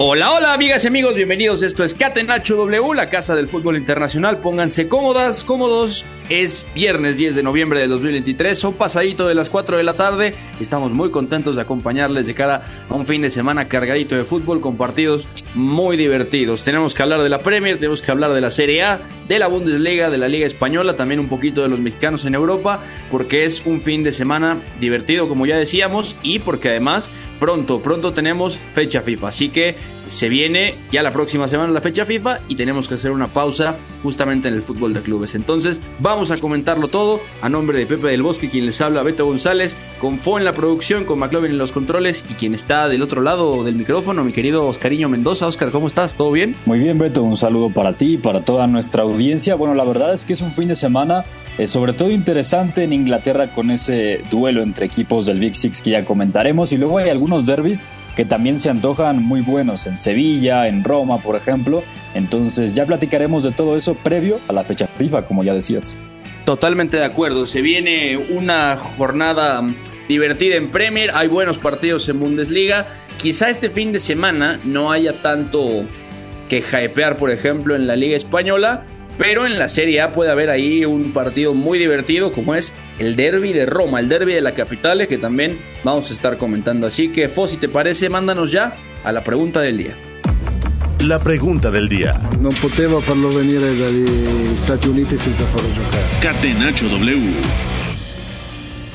Hola, hola amigas y amigos, bienvenidos. Esto es Catenacho W, la casa del fútbol internacional. Pónganse cómodas, cómodos. Es viernes 10 de noviembre de 2023, son pasadito de las 4 de la tarde. Estamos muy contentos de acompañarles de cara a un fin de semana cargadito de fútbol con partidos muy divertidos. Tenemos que hablar de la Premier, tenemos que hablar de la Serie A, de la Bundesliga, de la Liga Española, también un poquito de los mexicanos en Europa, porque es un fin de semana divertido, como ya decíamos, y porque además pronto, pronto tenemos fecha FIFA. Así que se viene ya la próxima semana la fecha FIFA y tenemos que hacer una pausa justamente en el fútbol de clubes. Entonces, vamos a comentarlo todo a nombre de Pepe del Bosque, quien les habla, Beto González, con Fo en la producción, con McLovin en los controles y quien está del otro lado del micrófono, mi querido Oscariño Mendoza. Oscar, ¿cómo estás? ¿Todo bien? Muy bien, Beto. Un saludo para ti y para toda nuestra audiencia. Bueno, la verdad es que es un fin de semana eh, sobre todo interesante en Inglaterra con ese duelo entre equipos del Big Six que ya comentaremos y luego hay algunos derbis que también se antojan muy buenos en Sevilla, en Roma, por ejemplo. Entonces ya platicaremos de todo eso previo a la fecha FIFA, como ya decías. Totalmente de acuerdo. Se viene una jornada divertida en Premier, hay buenos partidos en Bundesliga. Quizá este fin de semana no haya tanto que hypear, por ejemplo, en la Liga Española, pero en la Serie A puede haber ahí un partido muy divertido como es el derby de Roma, el derby de la capital, que también vamos a estar comentando. Así que, Fo, si te parece, mándanos ya a la pregunta del día. La pregunta del día. Non poteva farlo venire dagli Stati Uniti senza farlo giocare. Catenacho W.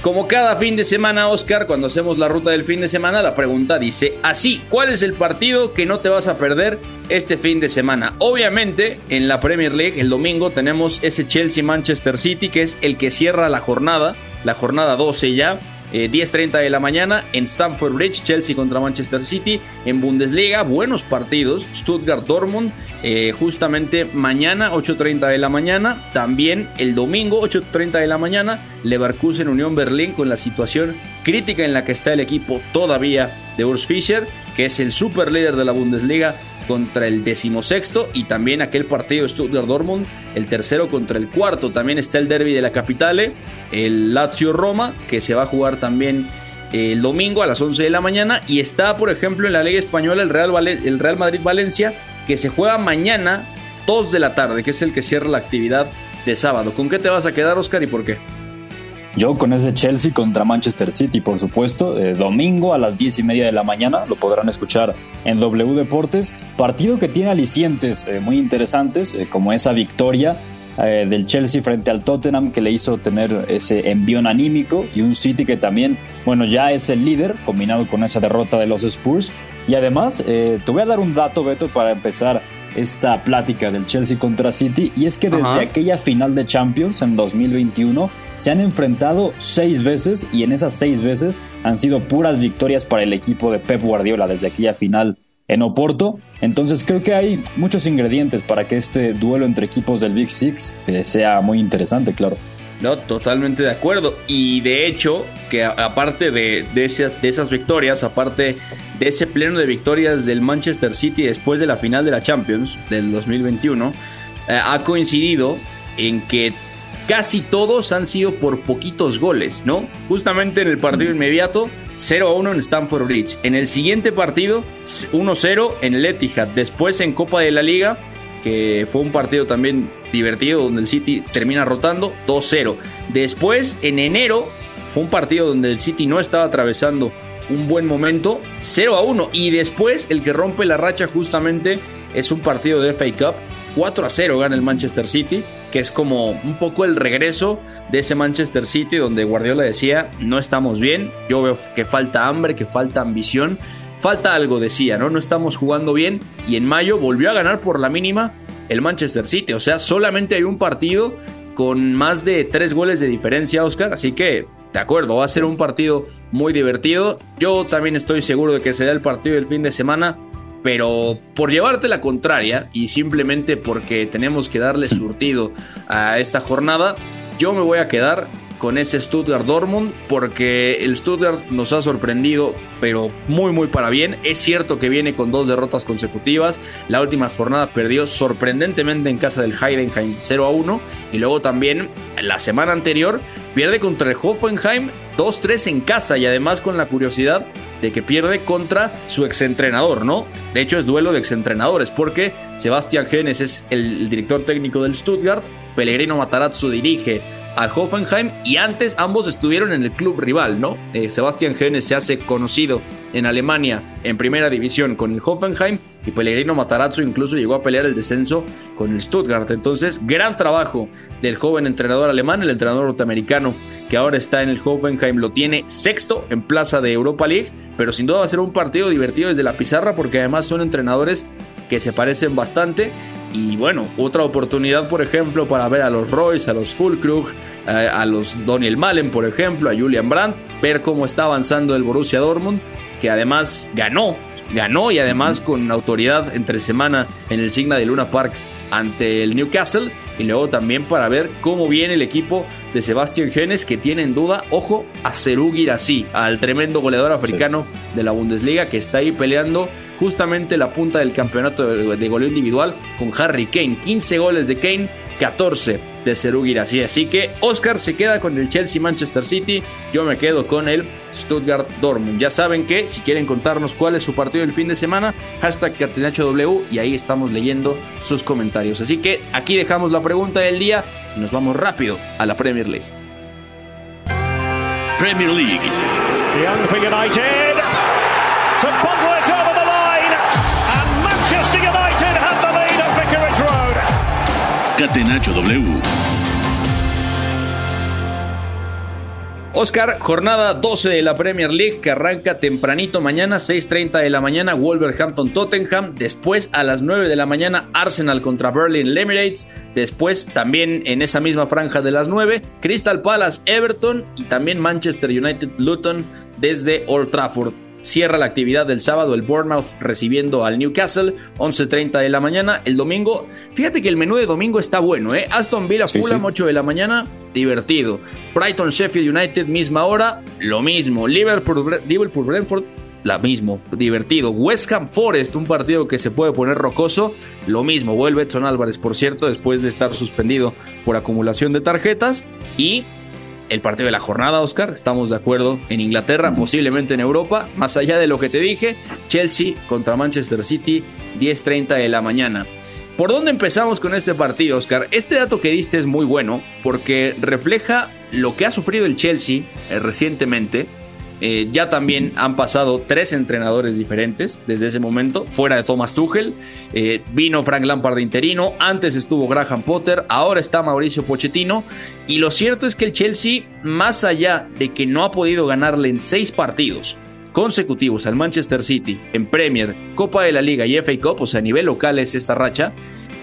Como cada fin de semana, Oscar, cuando hacemos la ruta del fin de semana, la pregunta dice así, ¿cuál es el partido que no te vas a perder este fin de semana? Obviamente, en la Premier League, el domingo, tenemos ese Chelsea-Manchester City, que es el que cierra la jornada, la jornada 12 ya. Eh, 10.30 de la mañana en Stamford Bridge, Chelsea contra Manchester City. En Bundesliga, buenos partidos. Stuttgart-Dortmund, eh, justamente mañana, 8.30 de la mañana. También el domingo, 8.30 de la mañana, Leverkusen Unión Berlín con la situación crítica en la que está el equipo todavía de Urs Fischer, que es el super líder de la Bundesliga contra el decimosexto y también aquel partido Stuttgart-Dortmund, el tercero contra el cuarto. También está el derby de la capitale, el Lazio-Roma, que se va a jugar también el domingo a las 11 de la mañana. Y está, por ejemplo, en la Liga Española el Real, el Real Madrid-Valencia, que se juega mañana 2 de la tarde, que es el que cierra la actividad de sábado. ¿Con qué te vas a quedar, Oscar, y por qué? Yo con ese Chelsea contra Manchester City, por supuesto, eh, domingo a las 10 y media de la mañana, lo podrán escuchar en W Deportes, partido que tiene alicientes eh, muy interesantes, eh, como esa victoria eh, del Chelsea frente al Tottenham que le hizo tener ese envión anímico y un City que también, bueno, ya es el líder, combinado con esa derrota de los Spurs. Y además, te voy a dar un dato, Beto, para empezar esta plática del Chelsea contra City, y es que desde Ajá. aquella final de Champions en 2021, se han enfrentado seis veces y en esas seis veces han sido puras victorias para el equipo de Pep Guardiola desde aquella final en Oporto. Entonces creo que hay muchos ingredientes para que este duelo entre equipos del Big Six eh, sea muy interesante, claro. No, totalmente de acuerdo. Y de hecho, que aparte de, de esas, de esas victorias, aparte de ese pleno de victorias del Manchester City después de la final de la Champions del 2021, eh, ha coincidido en que casi todos han sido por poquitos goles, ¿no? Justamente en el partido inmediato, 0 a 1 en Stamford Bridge. En el siguiente partido, 1-0 en el Etihad. Después en Copa de la Liga, que fue un partido también divertido donde el City termina rotando 2-0. Después, en enero, fue un partido donde el City no estaba atravesando un buen momento, 0 a 1. Y después, el que rompe la racha justamente es un partido de FA Cup, 4 a 0 gana el Manchester City, que es como un poco el regreso de ese Manchester City donde Guardiola decía, no estamos bien, yo veo que falta hambre, que falta ambición, falta algo, decía, ¿no? No estamos jugando bien y en mayo volvió a ganar por la mínima el Manchester City. O sea, solamente hay un partido con más de tres goles de diferencia, Oscar. Así que, de acuerdo, va a ser un partido muy divertido. Yo también estoy seguro de que será el partido del fin de semana. Pero por llevarte la contraria y simplemente porque tenemos que darle surtido a esta jornada, yo me voy a quedar con ese Stuttgart Dortmund porque el Stuttgart nos ha sorprendido, pero muy muy para bien. Es cierto que viene con dos derrotas consecutivas. La última jornada perdió sorprendentemente en casa del Heidenheim 0 a 1 y luego también la semana anterior pierde contra el Hoffenheim 2-3 en casa y además con la curiosidad de que pierde contra su exentrenador, ¿no? De hecho es duelo de exentrenadores porque Sebastián Genes es el director técnico del Stuttgart, Pellegrino Matarazzo dirige al Hoffenheim y antes ambos estuvieron en el club rival, ¿no? Eh, Sebastián Genes se hace conocido en Alemania en primera división con el Hoffenheim y Pellegrino Matarazzo incluso llegó a pelear el descenso con el Stuttgart. Entonces, gran trabajo del joven entrenador alemán, el entrenador norteamericano que ahora está en el Hoffenheim, lo tiene sexto en plaza de Europa League, pero sin duda va a ser un partido divertido desde la pizarra porque además son entrenadores que se parecen bastante y bueno, otra oportunidad, por ejemplo, para ver a los Royce, a los Fulkrug, eh, a los Daniel Malen, por ejemplo, a Julian Brandt, ver cómo está avanzando el Borussia Dortmund, que además ganó, ganó y además con autoridad entre semana en el Signa de Luna Park ante el Newcastle y luego también para ver cómo viene el equipo de Sebastián Genes que tiene en duda, ojo, a Serú Girassi, al tremendo goleador africano de la Bundesliga que está ahí peleando justamente la punta del campeonato de, goleo individual con Harry Kane. 15 goles de Kane, 14 de Serú Girassi. Así que Oscar se queda con el Chelsea Manchester City, yo me quedo con el Stuttgart Dortmund. Ya saben que si quieren contarnos cuál es su partido del fin de semana, hashtag W y ahí estamos leyendo sus comentarios. Así que aquí dejamos la pregunta del día y nos vamos rápido a la Premier League. Premier League. Oscar, jornada 12 de la Premier League que arranca tempranito mañana, 6.30 de la mañana, Wolverhampton Tottenham. Después a las 9 de la mañana, Arsenal contra Berlin Emirates. Después también en esa misma franja de las 9, Crystal Palace Everton y también Manchester United Luton desde Old Trafford. Cierra la actividad del sábado el Bournemouth recibiendo al Newcastle, 11.30 de la mañana. El domingo, fíjate que el menú de domingo está bueno, ¿eh? Aston Villa Fulham, 8 de la mañana, divertido. Brighton Sheffield United, misma hora, lo mismo. Liverpool, Liverpool Brentford, la mismo, divertido. West Ham Forest, un partido que se puede poner rocoso, lo mismo. Vuelve Edson Álvarez, por cierto, después de estar suspendido por acumulación de tarjetas. Y el partido de la jornada, Oscar. Estamos de acuerdo en Inglaterra, posiblemente en Europa. Más allá de lo que te dije, Chelsea contra Manchester City, 10.30 de la mañana. ¿Por dónde empezamos con este partido, Oscar? Este dato que diste es muy bueno porque refleja lo que ha sufrido el Chelsea eh, recientemente eh, ya también han pasado tres entrenadores diferentes desde ese momento, fuera de Thomas Tuchel. Eh, vino Frank Lampard interino, antes estuvo Graham Potter, ahora está Mauricio Pochettino. Y lo cierto es que el Chelsea, más allá de que no ha podido ganarle en seis partidos consecutivos al Manchester City en Premier, Copa de la Liga y FA Cup, o sea, a nivel local es esta racha,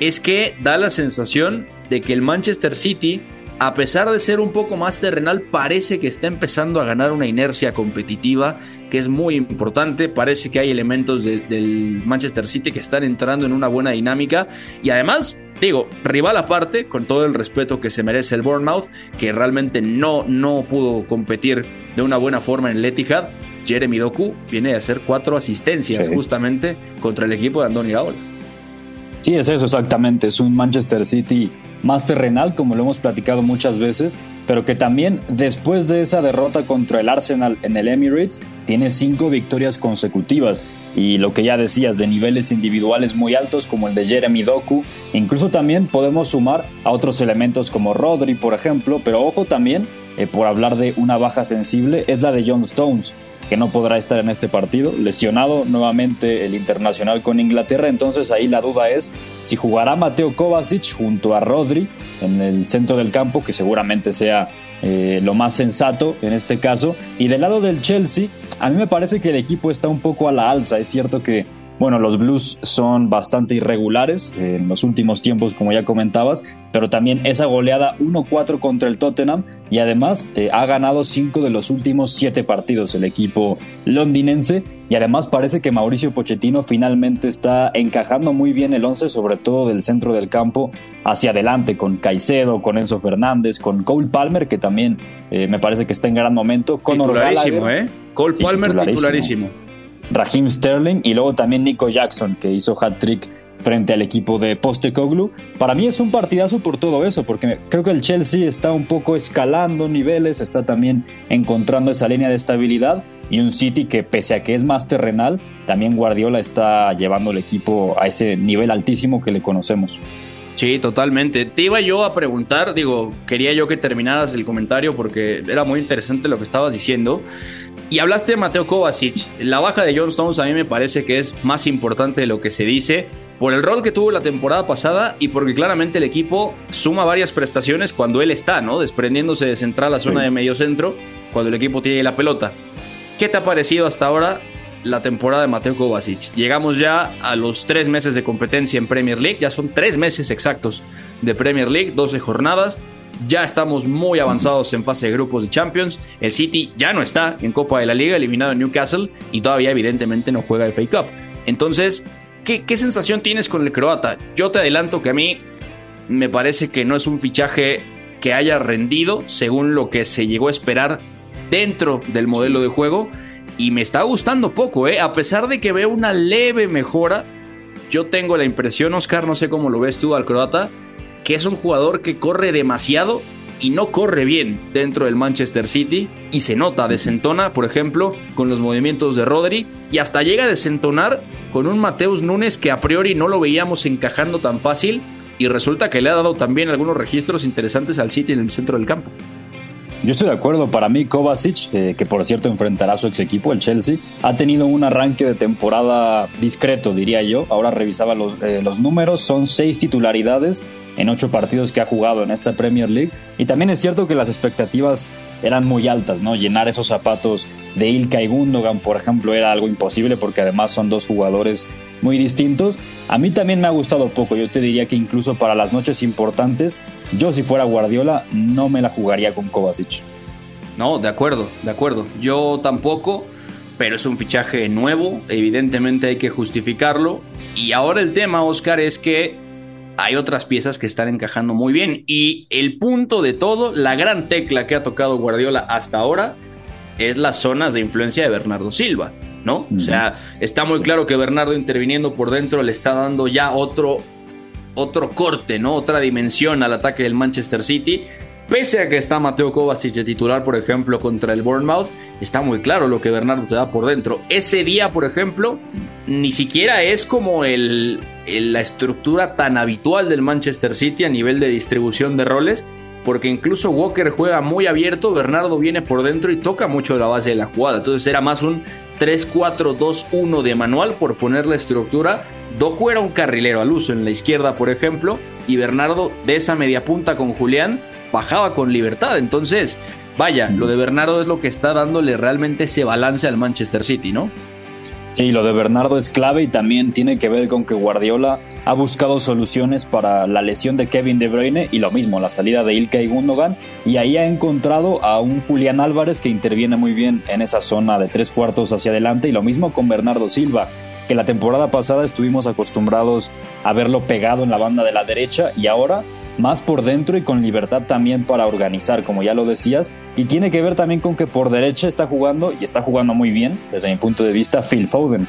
es que da la sensación de que el Manchester City a pesar de ser un poco más terrenal, parece que está empezando a ganar una inercia competitiva que es muy importante. Parece que hay elementos del Manchester City que están entrando en una buena dinámica y además digo, rival aparte, con todo el respeto que se merece el Bournemouth, que realmente no, no pudo competir de una buena forma en el Etihad, Jeremy Doku viene a hacer cuatro asistencias justamente contra el equipo de Andoni Raola. Sí, es eso exactamente. Es un Manchester City más terrenal, como lo hemos platicado muchas veces, pero que también después de esa derrota contra el Arsenal en el Emirates, tiene cinco victorias consecutivas. Y lo que ya decías, de niveles individuales muy altos como el de Jeremy Doku. Incluso también podemos sumar a otros elementos como Rodri, por ejemplo, pero ojo también, eh, por hablar de una baja sensible, es la de John Stones que no podrá estar en este partido, lesionado nuevamente el internacional con Inglaterra, entonces ahí la duda es si jugará Mateo Kovacic junto a Rodri en el centro del campo, que seguramente sea eh, lo más sensato en este caso. Y del lado del Chelsea, a mí me parece que el equipo está un poco a la alza, es cierto que bueno, los Blues son bastante irregulares en los últimos tiempos, como ya comentabas, pero también esa goleada 1-4 contra el Tottenham y además eh, ha ganado 5 de los últimos 7 partidos el equipo londinense y además parece que Mauricio Pochettino finalmente está encajando muy bien el 11, sobre todo del centro del campo hacia adelante, con Caicedo, con Enzo Fernández, con Cole Palmer, que también eh, me parece que está en gran momento, con titularísimo, ¿eh? Cole Palmer titularísimo. Raheem Sterling y luego también Nico Jackson, que hizo hat-trick frente al equipo de Postecoglou. Para mí es un partidazo por todo eso, porque creo que el Chelsea está un poco escalando niveles, está también encontrando esa línea de estabilidad y un City que pese a que es más terrenal, también Guardiola está llevando el equipo a ese nivel altísimo que le conocemos. Sí, totalmente. Te iba yo a preguntar, digo, quería yo que terminaras el comentario porque era muy interesante lo que estabas diciendo. Y hablaste de Mateo Kovacic. La baja de John Stones a mí me parece que es más importante de lo que se dice por el rol que tuvo la temporada pasada y porque claramente el equipo suma varias prestaciones cuando él está, ¿no? Desprendiéndose de central a zona de medio centro cuando el equipo tiene la pelota. ¿Qué te ha parecido hasta ahora la temporada de Mateo Kovacic? Llegamos ya a los tres meses de competencia en Premier League, ya son tres meses exactos de Premier League, 12 jornadas. Ya estamos muy avanzados en fase de grupos de Champions. El City ya no está en Copa de la Liga, eliminado en Newcastle y todavía evidentemente no juega el Fake Cup. Entonces, ¿qué, ¿qué sensación tienes con el croata? Yo te adelanto que a mí me parece que no es un fichaje que haya rendido según lo que se llegó a esperar dentro del modelo de juego y me está gustando poco, ¿eh? A pesar de que veo una leve mejora, yo tengo la impresión, Oscar, no sé cómo lo ves tú al croata, que es un jugador que corre demasiado y no corre bien dentro del Manchester City y se nota, desentona, por ejemplo, con los movimientos de Rodri y hasta llega a desentonar con un Mateus Núñez que a priori no lo veíamos encajando tan fácil y resulta que le ha dado también algunos registros interesantes al City en el centro del campo. Yo estoy de acuerdo, para mí Kovacic, eh, que por cierto enfrentará a su ex equipo, el Chelsea, ha tenido un arranque de temporada discreto, diría yo. Ahora revisaba los, eh, los números, son seis titularidades en ocho partidos que ha jugado en esta Premier League. Y también es cierto que las expectativas eran muy altas, ¿no? Llenar esos zapatos de Ilka y Gundogan, por ejemplo, era algo imposible porque además son dos jugadores muy distintos. A mí también me ha gustado poco, yo te diría que incluso para las noches importantes, yo si fuera Guardiola no me la jugaría con Kovacic. No, de acuerdo, de acuerdo. Yo tampoco, pero es un fichaje nuevo, evidentemente hay que justificarlo. Y ahora el tema, Oscar, es que hay otras piezas que están encajando muy bien. Y el punto de todo, la gran tecla que ha tocado Guardiola hasta ahora, es las zonas de influencia de Bernardo Silva, ¿no? O sea, está muy claro que Bernardo interviniendo por dentro le está dando ya otro, otro corte, ¿no? Otra dimensión al ataque del Manchester City. Pese a que está Mateo Kovacic de titular, por ejemplo, contra el Bournemouth, está muy claro lo que Bernardo te da por dentro. Ese día, por ejemplo, ni siquiera es como la estructura tan habitual del Manchester City a nivel de distribución de roles, porque incluso Walker juega muy abierto, Bernardo viene por dentro y toca mucho la base de la jugada. Entonces era más un 3-4-2-1 de manual por poner la estructura. Doku era un carrilero al uso en la izquierda, por ejemplo, y Bernardo de esa media punta con Julián bajaba con libertad. Entonces, vaya, lo de Bernardo es lo que está dándole realmente ese balance al Manchester City, ¿no? Sí, lo de Bernardo es clave y también tiene que ver con que Guardiola ha buscado soluciones para la lesión de Kevin De Bruyne y lo mismo, la salida de Ilkay Gundogan y ahí ha encontrado a un Julián Álvarez que interviene muy bien en esa zona de tres cuartos hacia adelante y lo mismo con Bernardo Silva que la temporada pasada estuvimos acostumbrados a verlo pegado en la banda de la derecha y ahora más por dentro y con libertad también para organizar, como ya lo decías. Y tiene que ver también con que por derecha está jugando, y está jugando muy bien, desde mi punto de vista, Phil Foden.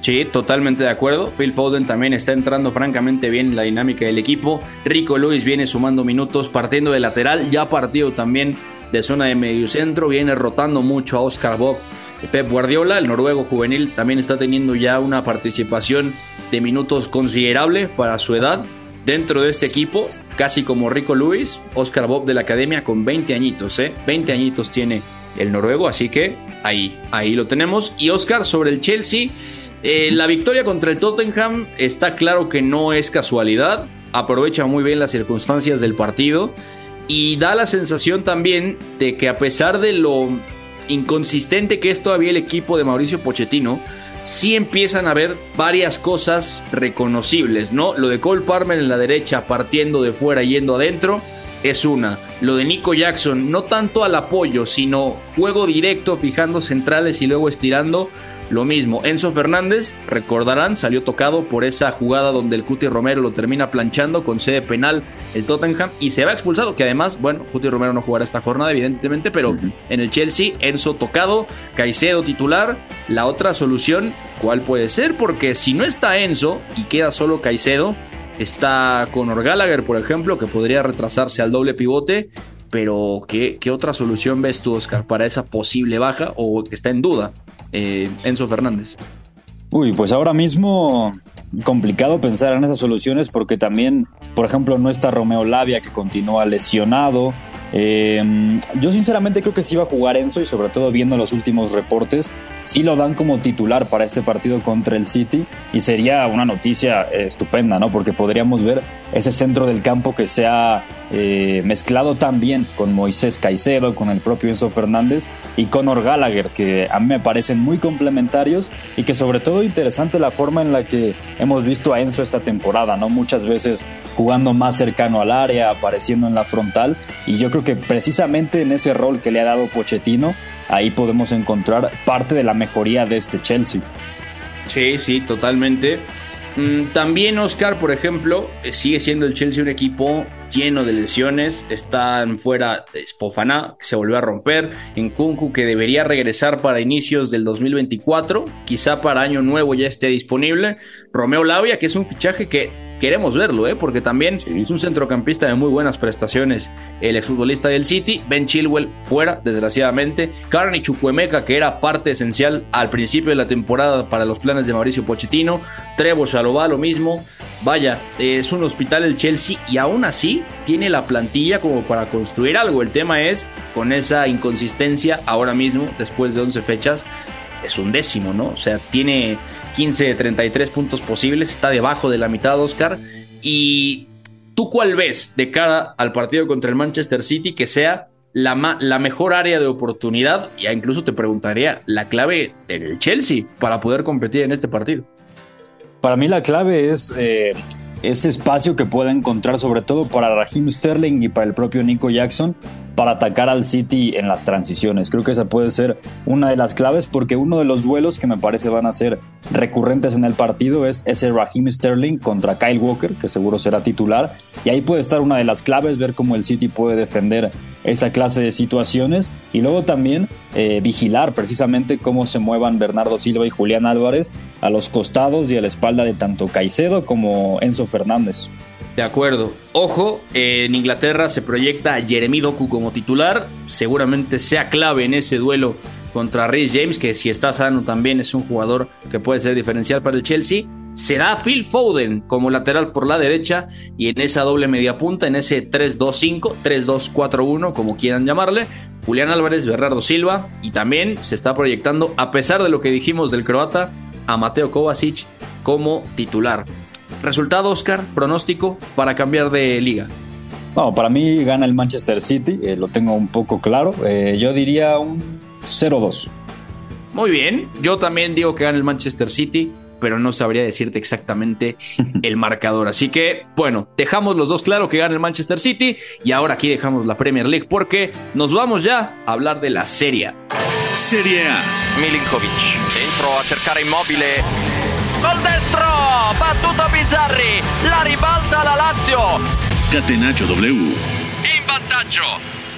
Sí, totalmente de acuerdo. Phil Foden también está entrando francamente bien en la dinámica del equipo. Rico Luis viene sumando minutos partiendo de lateral, ya partido también de zona de medio centro, viene rotando mucho a Oscar Bob. Pep Guardiola, el noruego juvenil, también está teniendo ya una participación de minutos considerable para su edad dentro de este equipo, casi como Rico Luis, Oscar Bob de la academia con 20 añitos, ¿eh? 20 añitos tiene el noruego, así que ahí, ahí lo tenemos. Y Oscar sobre el Chelsea, eh, la victoria contra el Tottenham está claro que no es casualidad, aprovecha muy bien las circunstancias del partido y da la sensación también de que a pesar de lo inconsistente que es todavía el equipo de Mauricio Pochettino, sí empiezan a ver varias cosas reconocibles, ¿no? Lo de Cole Palmer en la derecha partiendo de fuera yendo adentro es una. Lo de Nico Jackson, no tanto al apoyo, sino juego directo, fijando centrales y luego estirando. Lo mismo, Enzo Fernández, recordarán, salió tocado por esa jugada donde el Cuti Romero lo termina planchando con sede penal el Tottenham y se va expulsado, que además, bueno, Cuti Romero no jugará esta jornada evidentemente, pero en el Chelsea, Enzo tocado, Caicedo titular, la otra solución, ¿cuál puede ser? Porque si no está Enzo y queda solo Caicedo, está Conor Gallagher, por ejemplo, que podría retrasarse al doble pivote, pero ¿qué, qué otra solución ves tú, Oscar, para esa posible baja o que está en duda? Eh, Enzo Fernández. Uy, pues ahora mismo complicado pensar en esas soluciones porque también, por ejemplo, no está Romeo Lavia que continúa lesionado. Eh, yo sinceramente creo que sí va a jugar Enzo y sobre todo viendo los últimos reportes, sí lo dan como titular para este partido contra el City y sería una noticia estupenda, ¿no? Porque podríamos ver ese centro del campo que se eh, mezclado tan bien con Moisés Caicedo, con el propio Enzo Fernández y Conor Gallagher, que a mí me parecen muy complementarios y que sobre todo interesante la forma en la que hemos visto a Enzo esta temporada, ¿no? Muchas veces jugando más cercano al área, apareciendo en la frontal y yo creo que precisamente en ese rol que le ha dado Pochettino, ahí podemos encontrar parte de la mejoría de este Chelsea. Sí, sí, totalmente. Mm, también Oscar, por ejemplo, eh, sigue siendo el Chelsea un equipo lleno de lesiones. Están fuera Fofana, que se volvió a romper. En Kunku, que debería regresar para inicios del 2024. Quizá para año nuevo ya esté disponible. Romeo Lavia, que es un fichaje que queremos verlo, ¿eh? porque también es un centrocampista de muy buenas prestaciones. El exfutbolista del City, Ben Chilwell, fuera, desgraciadamente. Carney Chukwemeka, que era parte esencial al principio de la temporada para los planes de Mauricio Pochettino. Trevo Chalobah, lo mismo. Vaya, es un hospital el Chelsea y aún así tiene la plantilla como para construir algo. El tema es, con esa inconsistencia, ahora mismo, después de 11 fechas, es un décimo, ¿no? O sea, tiene 15 de 33 puntos posibles, está debajo de la mitad, Oscar. ¿Y tú cuál ves de cara al partido contra el Manchester City que sea la, la mejor área de oportunidad? Ya incluso te preguntaría la clave del Chelsea para poder competir en este partido. Para mí la clave es eh, ese espacio que pueda encontrar sobre todo para Raheem Sterling y para el propio Nico Jackson para atacar al City en las transiciones. Creo que esa puede ser una de las claves porque uno de los duelos que me parece van a ser recurrentes en el partido es ese Raheem Sterling contra Kyle Walker, que seguro será titular. Y ahí puede estar una de las claves, ver cómo el City puede defender esa clase de situaciones y luego también eh, vigilar precisamente cómo se muevan Bernardo Silva y Julián Álvarez a los costados y a la espalda de tanto Caicedo como Enzo Fernández. De acuerdo. Ojo, en Inglaterra se proyecta Jeremy Doku como titular. Seguramente sea clave en ese duelo contra Rhys James, que si está sano también es un jugador que puede ser diferencial para el Chelsea. Será Phil Foden como lateral por la derecha y en esa doble media punta, en ese 3-2-5, 3-2-4-1, como quieran llamarle, Julián Álvarez, Bernardo Silva y también se está proyectando, a pesar de lo que dijimos del croata, a Mateo Kovacic como titular. Resultado, Oscar, pronóstico para cambiar de liga. No, para mí gana el Manchester City, eh, lo tengo un poco claro. Eh, yo diría un 0-2. Muy bien, yo también digo que gana el Manchester City, pero no sabría decirte exactamente el marcador. Así que, bueno, dejamos los dos claro que gana el Manchester City y ahora aquí dejamos la Premier League porque nos vamos ya a hablar de la Serie Serie A. Milinkovic dentro a cercare immobile Gol destro, battuto Bizzarri, la ribalta la Lazio. Catenaccio W. In vantaggio.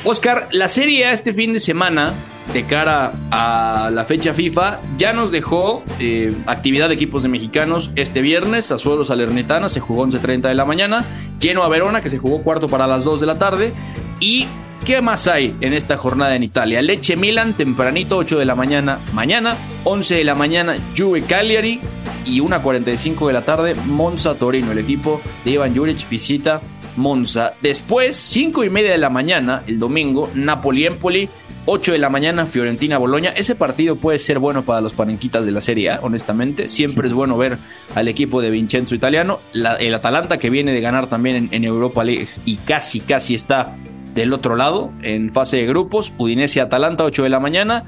Oscar, la Serie A este fin de semana, de cara a la fecha FIFA, ya nos dejó eh, actividad de equipos de mexicanos este viernes. Azuelo Salernitana se jugó 11.30 de la mañana. Lleno a Verona, que se jugó cuarto para las 2 de la tarde. Y ¿Qué más hay en esta jornada en Italia? Leche Milan, tempranito, 8 de la mañana, mañana, 11 de la mañana, Juve Cagliari y 1.45 de la tarde, Monza Torino. El equipo de Ivan Juric visita Monza. Después, 5 y media de la mañana, el domingo, Napoli-Empoli. 8 de la mañana, Fiorentina Boloña. Ese partido puede ser bueno para los panenquitas de la Serie A, honestamente. Siempre es bueno ver al equipo de Vincenzo Italiano. el Atalanta que viene de ganar también en, en Europa League y casi, casi está del otro lado, en fase de grupos, Udinese Atalanta, 8 de la mañana.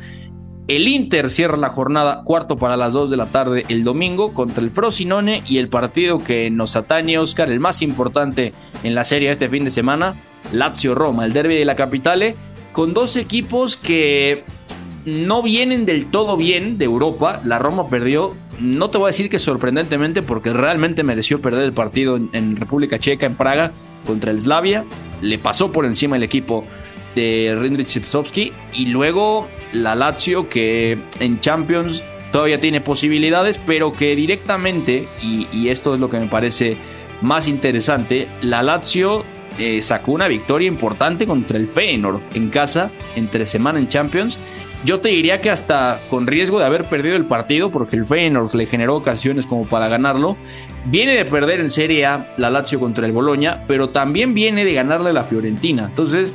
El Inter cierra la jornada cuarto para las 2 de la tarde el domingo contra el Frosinone y el partido que nos atañe, Oscar, el más importante en la serie este fin de semana, Lazio-Roma, el derby de la capitale, con dos equipos que no vienen del todo bien de Europa. La Roma perdió, no te voy a decir que sorprendentemente, porque realmente mereció perder el partido en, República Checa, en Praga, contra el Slavia. Le pasó por encima el equipo de Rindrich Sipsovsky. Y luego la Lazio, que en Champions todavía tiene posibilidades, pero que directamente, y, esto es lo que me parece más interesante, la Lazio eh, sacó una victoria importante contra el Feyenoord en casa, entre semana en Champions yo te diría que hasta con riesgo de haber perdido el partido, porque el Feyenoord le generó ocasiones como para ganarlo, viene de perder en Serie A la Lazio contra el Boloña, pero también viene de ganarle a la Fiorentina. Entonces,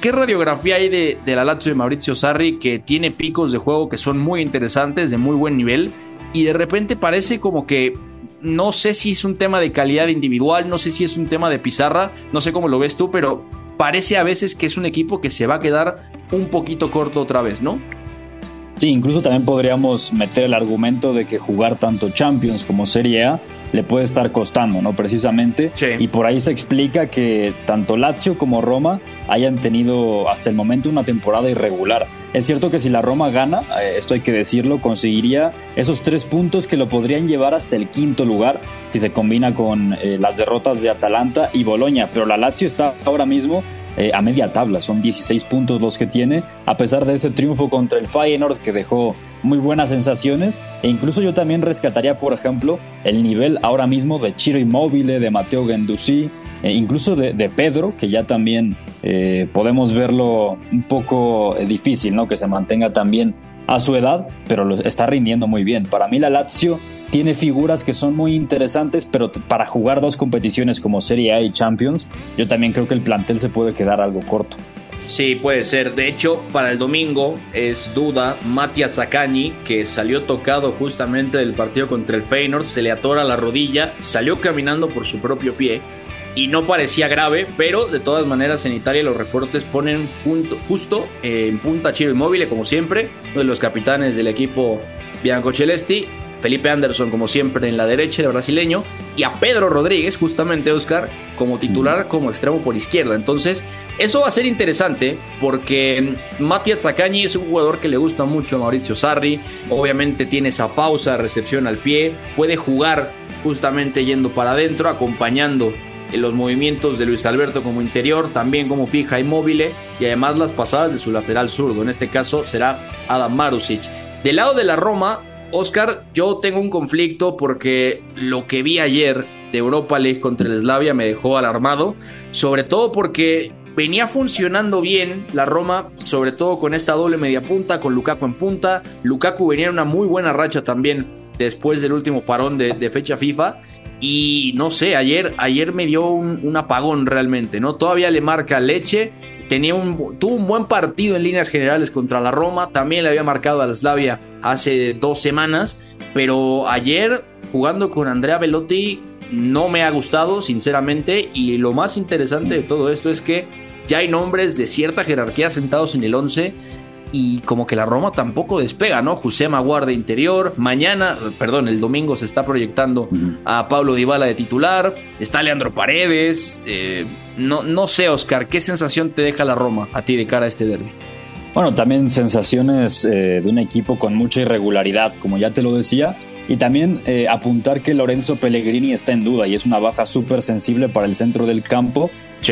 ¿qué, radiografía hay de, de, la Lazio de Maurizio Sarri que tiene picos de juego que son muy interesantes, de muy buen nivel, y de repente parece como que no sé si es un tema de calidad individual, no sé si es un tema de pizarra, no sé cómo lo ves tú, pero parece a veces que es un equipo que se va a quedar un poquito corto otra vez, ¿no? Sí, incluso también podríamos meter el argumento de que jugar tanto Champions como Serie A le puede estar costando, ¿no? Precisamente. Y por ahí se explica que tanto Lazio como Roma hayan tenido hasta el momento una temporada irregular. Es cierto que si la Roma gana, eh, esto hay que decirlo, conseguiría esos tres puntos que lo podrían llevar hasta el quinto lugar si se combina con eh, las derrotas de Atalanta y Boloña. Pero la Lazio está ahora mismo eh, a media tabla, son 16 puntos los que tiene, a pesar de ese triunfo contra el Feyenoord que dejó muy buenas sensaciones, e incluso yo también rescataría, por ejemplo, el nivel ahora mismo de Chiro Immobile, de Mateo Gendouzi, e incluso de, Pedro, que ya también eh, podemos verlo un poco difícil, ¿no? Que se mantenga también a su edad, pero está rindiendo muy bien. Para mí la Lazio tiene figuras que son muy interesantes, pero para jugar dos competiciones como Serie A y Champions, yo también creo que el plantel se puede quedar algo corto. Sí, puede ser. De hecho, para el domingo es duda Mattia Zaccagni, que salió tocado justamente del partido contra el Feyenoord, se le atora la rodilla, salió caminando por su propio pie y no parecía grave, pero de todas maneras en Italia los reportes ponen justo en punta Chiro Inmóvil, como siempre, uno de los capitanes del equipo Bianco Celesti, Felipe Anderson como siempre en la derecha, el brasileño, y a Pedro Rodríguez, justamente Oscar, como titular, como extremo por izquierda. Entonces, eso va a ser interesante porque Matías Zaccagni es un jugador que le gusta mucho a Mauricio Sarri, obviamente tiene esa pausa, recepción al pie, puede jugar justamente yendo para adentro, acompañando en los movimientos de Luis Alberto como interior, también como fija inmóvil y además las pasadas de su lateral zurdo. En este caso será Adam Marusic. Del lado de la Roma, Oscar, yo tengo un conflicto porque lo que vi ayer de Europa League contra el Slavia me dejó alarmado, sobre todo porque venía funcionando bien la Roma, sobre todo con esta doble media punta, con Lukaku en punta. Lukaku venía en una muy buena racha también después del último parón de, fecha FIFA. Y no sé, ayer, ayer me dio un, un, apagón realmente, ¿no? Todavía le marca leche tenía un, tuvo un buen partido en líneas generales contra la Roma, también le había marcado a la Slavia hace dos semanas, pero ayer jugando con Andrea Velotti no me ha gustado, sinceramente, y lo más interesante de todo esto es que ya hay nombres de cierta jerarquía sentados en el 11 y como que la Roma tampoco despega, ¿no? José Maguar de interior, mañana, perdón, el domingo se está proyectando a Pablo Dybala de titular, está Leandro Paredes, eh, no, no sé, Oscar, ¿qué sensación te deja la Roma a ti de cara a este derby? Bueno, también sensaciones eh, de un equipo con mucha irregularidad, como ya te lo decía, y también eh, apuntar que Lorenzo Pellegrini está en duda y es una baja súper sensible para el centro del campo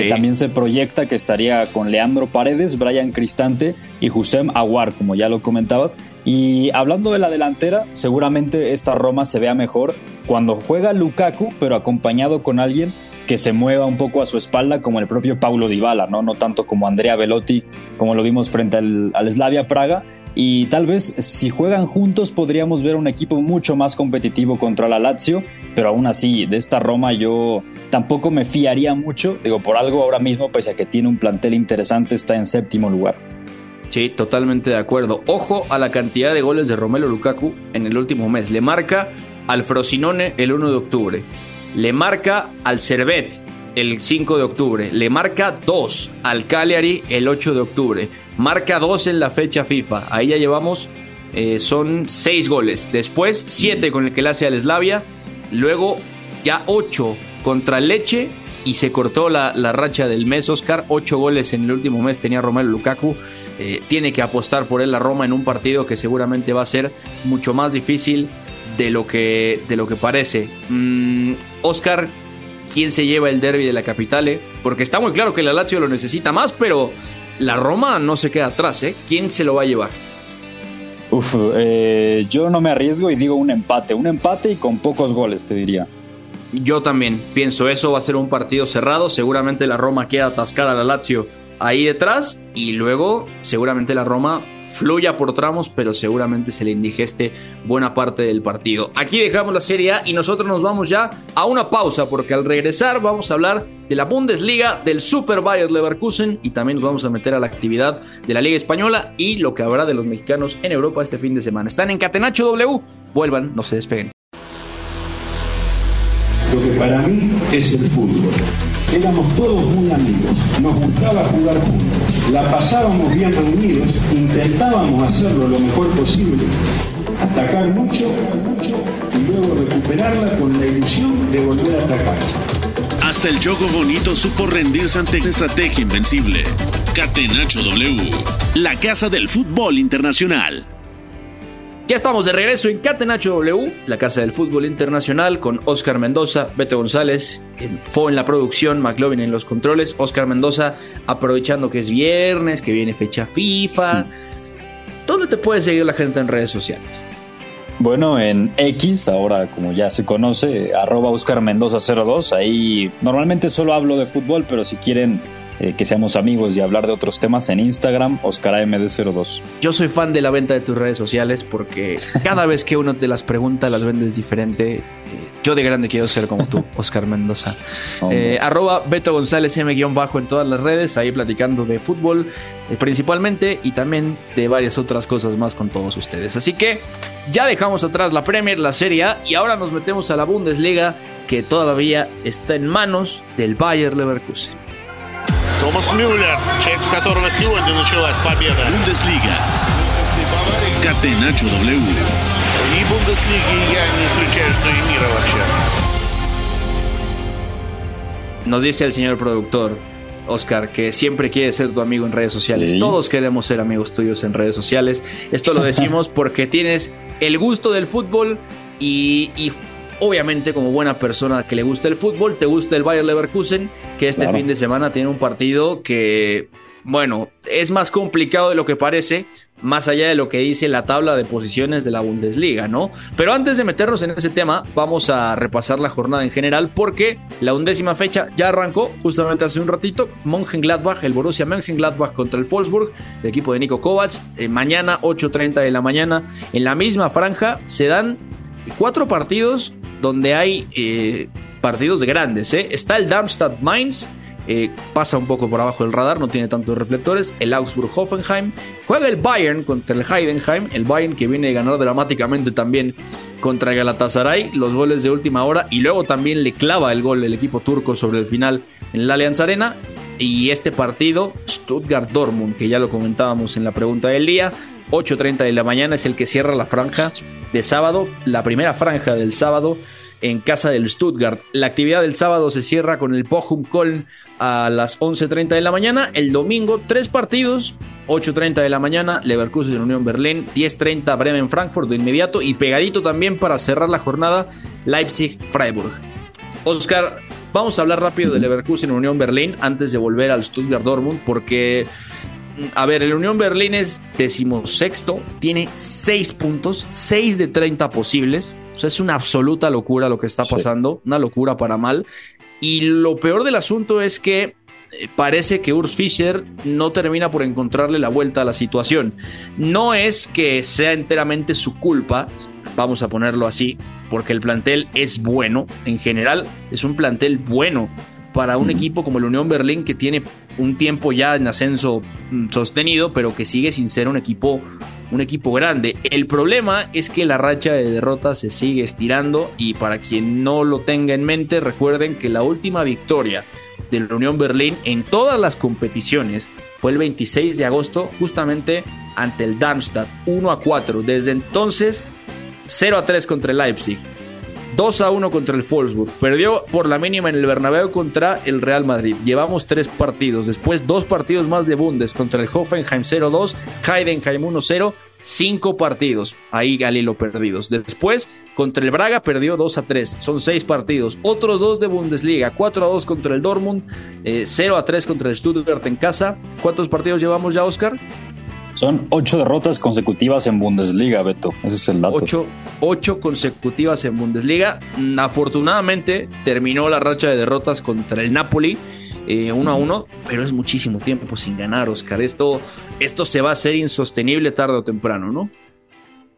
también se proyecta que estaría con Leandro Paredes, Brian Cristante y Hussein Aguar, como ya lo comentabas. Y hablando de la delantera, seguramente esta Roma se vea mejor cuando juega Lukaku, pero acompañado con alguien que se mueva un poco a su espalda, como el propio Paulo Dybala, ¿no? No tanto como Andrea Velotti, como lo vimos frente al, al Slavia Praga, y tal vez si juegan juntos podríamos ver un equipo mucho más competitivo contra la Lazio, pero aún así de esta Roma yo tampoco me fiaría mucho, digo por algo ahora mismo pese a que tiene un plantel interesante está en séptimo lugar. Sí, totalmente de acuerdo. Ojo a la cantidad de goles de Romelo Lukaku en el último mes. Le marca al Frosinone el 1 de octubre. Le marca al Servet el 5 de octubre, le marca 2 al Cagliari el 8 de octubre, marca 2 en la fecha FIFA, ahí ya llevamos, eh, son 6 goles, después 7 con el que le hace al Slavia, luego ya 8 contra Leche y se cortó la, la racha del mes, Oscar, 8 goles en el último mes tenía Romelu Lukaku, eh, tiene que apostar por él la Roma en un partido que seguramente va a ser mucho más difícil de lo que, de lo que parece. Mm, Oscar, ¿quién se lleva el derby de la capitale? Porque está muy claro que la Lazio lo necesita más, pero la Roma no se queda atrás, ¿eh? ¿Quién se lo va a llevar? Uf, eh, yo no me arriesgo y digo un empate, un empate y con pocos goles, te diría. Yo también pienso eso va a ser un partido cerrado, seguramente la Roma queda atascada a la Lazio ahí detrás y luego seguramente la Roma fluya por tramos, pero seguramente se le indigeste buena parte del partido. Aquí dejamos la Serie A y nosotros nos vamos ya a una pausa porque al regresar vamos a hablar de la Bundesliga, del Super Leverkusen y también nos vamos a meter a la actividad de la Liga Española y lo que habrá de los mexicanos en Europa este fin de semana. Están en Catenacho W, vuelvan, no se despeguen. Lo que para mí es el fútbol. Éramos todos muy amigos, nos gustaba jugar juntos, la pasábamos bien reunidos, intentábamos hacerlo lo mejor posible, atacar mucho, mucho y luego recuperarla con la ilusión de volver a atacar. Hasta el Choco Bonito supo rendirse ante una estrategia invencible. Catenacho W, la casa del fútbol internacional. Ya estamos de regreso en Catenacho W, la casa del fútbol internacional, con Oscar Mendoza, Beto González, fue en la producción, McLovin en los controles, Oscar Mendoza aprovechando que es viernes, que viene fecha FIFA. ¿Dónde te puede seguir la gente en redes sociales? Bueno, en X, ahora como ya se conoce, arroba Oscar Mendoza 02, ahí normalmente solo hablo de fútbol, pero si quieren eh, que seamos amigos y hablar de otros temas en Instagram, OscarAMD02. Yo soy fan de la venta de tus redes sociales porque cada vez que uno te las pregunta las vendes diferente. Eh, yo de grande quiero ser como tú, Oscar Mendoza. Eh, arroba Beto González M-bajo en todas las redes, ahí platicando de fútbol principalmente y también de varias otras cosas más con todos ustedes. Así que ya dejamos atrás la Premier, la Serie A y ahora nos metemos a la Bundesliga que todavía está en manos del Bayer Leverkusen. Томас Мюллер, человек, с которого сегодня началась победа. Bundesliga. Catenacho W. И Бундеслиги я не исключаю, что и мира вообще. Nos dice el señor productor, Oscar, que siempre quiere ser tu amigo en redes sociales. Sí. Todos queremos ser amigos tuyos en redes sociales. Esto lo decimos porque tienes el gusto del fútbol y, y obviamente como buena persona que le gusta el fútbol, te gusta el Bayer Leverkusen, que este Claro. fin de semana tiene un partido que, bueno, es más complicado de lo que parece, más allá de lo que dice la tabla de posiciones de la Bundesliga, ¿no? Pero antes de meternos en ese tema, vamos a repasar la jornada en general porque la undécima fecha ya arrancó justamente hace un ratito. Mönchengladbach, el Borussia Mönchengladbach contra el Wolfsburg, el equipo de Nico Kovacs. Eh, mañana, 8.30 de la mañana, en la misma franja, se dan cuatro partidos donde hay eh, partidos de grandes. ¿eh? Está el Darmstadt Mainz, eh, pasa un poco por abajo del radar, no tiene tantos reflectores. El Augsburg Hoffenheim. Juega el Bayern contra el Heidenheim. El Bayern que viene de ganar dramáticamente también contra Galatasaray. Los goles de última hora. Y luego también le clava el gol el equipo turco sobre el final en la Allianz Arena. Y este partido, Stuttgart-Dortmund, que ya lo comentábamos en la pregunta del día. 8.30 de la mañana es el que cierra la franja de sábado. La primera franja del sábado en casa del Stuttgart. La actividad del sábado se cierra con el Bochum Köln a las 11.30 de la mañana. El domingo, tres partidos. 8.30 de la mañana, Leverkusen Unión Berlín. 10.30 Bremen Frankfurt de inmediato. Y pegadito también para cerrar la jornada, Leipzig Freiburg. Oscar, vamos a hablar rápido de Leverkusen Unión Berlín antes de volver al Stuttgart Dortmund. Porque, a ver, el Unión Berlín es decimosexto. Tiene 6 puntos, 6 de 30 posibles. O sea, es una absoluta locura lo que está Sí. pasando, una locura para mal. Y lo peor del asunto es que eh, parece que Urs Fischer no termina por encontrarle la vuelta a la situación. No es que sea enteramente su culpa, vamos a ponerlo así, porque el plantel es bueno, en general es un plantel bueno para un equipo como el Unión Berlín que tiene un tiempo ya en ascenso mm, sostenido, pero que sigue sin ser un equipo un equipo grande. El problema es que la racha de derrotas se sigue estirando y para quien no lo tenga en mente, recuerden que la última victoria de la Unión Berlín en todas las competiciones fue el 26 de agosto justamente ante el Darmstadt 1 a 4. Desde entonces 0 a 3 contra el Leipzig. 2 a 1 contra el Wolfsburg. Perdió por la mínima en el Bernabéu contra el Real Madrid. Llevamos tres partidos. Después dos partidos más de Bundes contra el Hoffenheim 0-2, Heidenheim 1-0. Cinco partidos. Ahí Galilo perdidos. Después contra el Braga perdió 2 a 3. Son seis partidos. Otros dos de Bundesliga. 4 a 2 contra el Dortmund. 0 eh, a 3 contra el Stuttgart en casa. ¿Cuántos partidos llevamos ya, Oscar? Son ocho derrotas consecutivas en Bundesliga, Beto. Ese es el dato. Ocho, consecutivas en Bundesliga. Afortunadamente terminó la racha de derrotas contra el Napoli. Eh, uno a uno, pero es muchísimo tiempo sin ganar, Oscar. Esto, esto se va a hacer insostenible tarde o temprano, ¿no?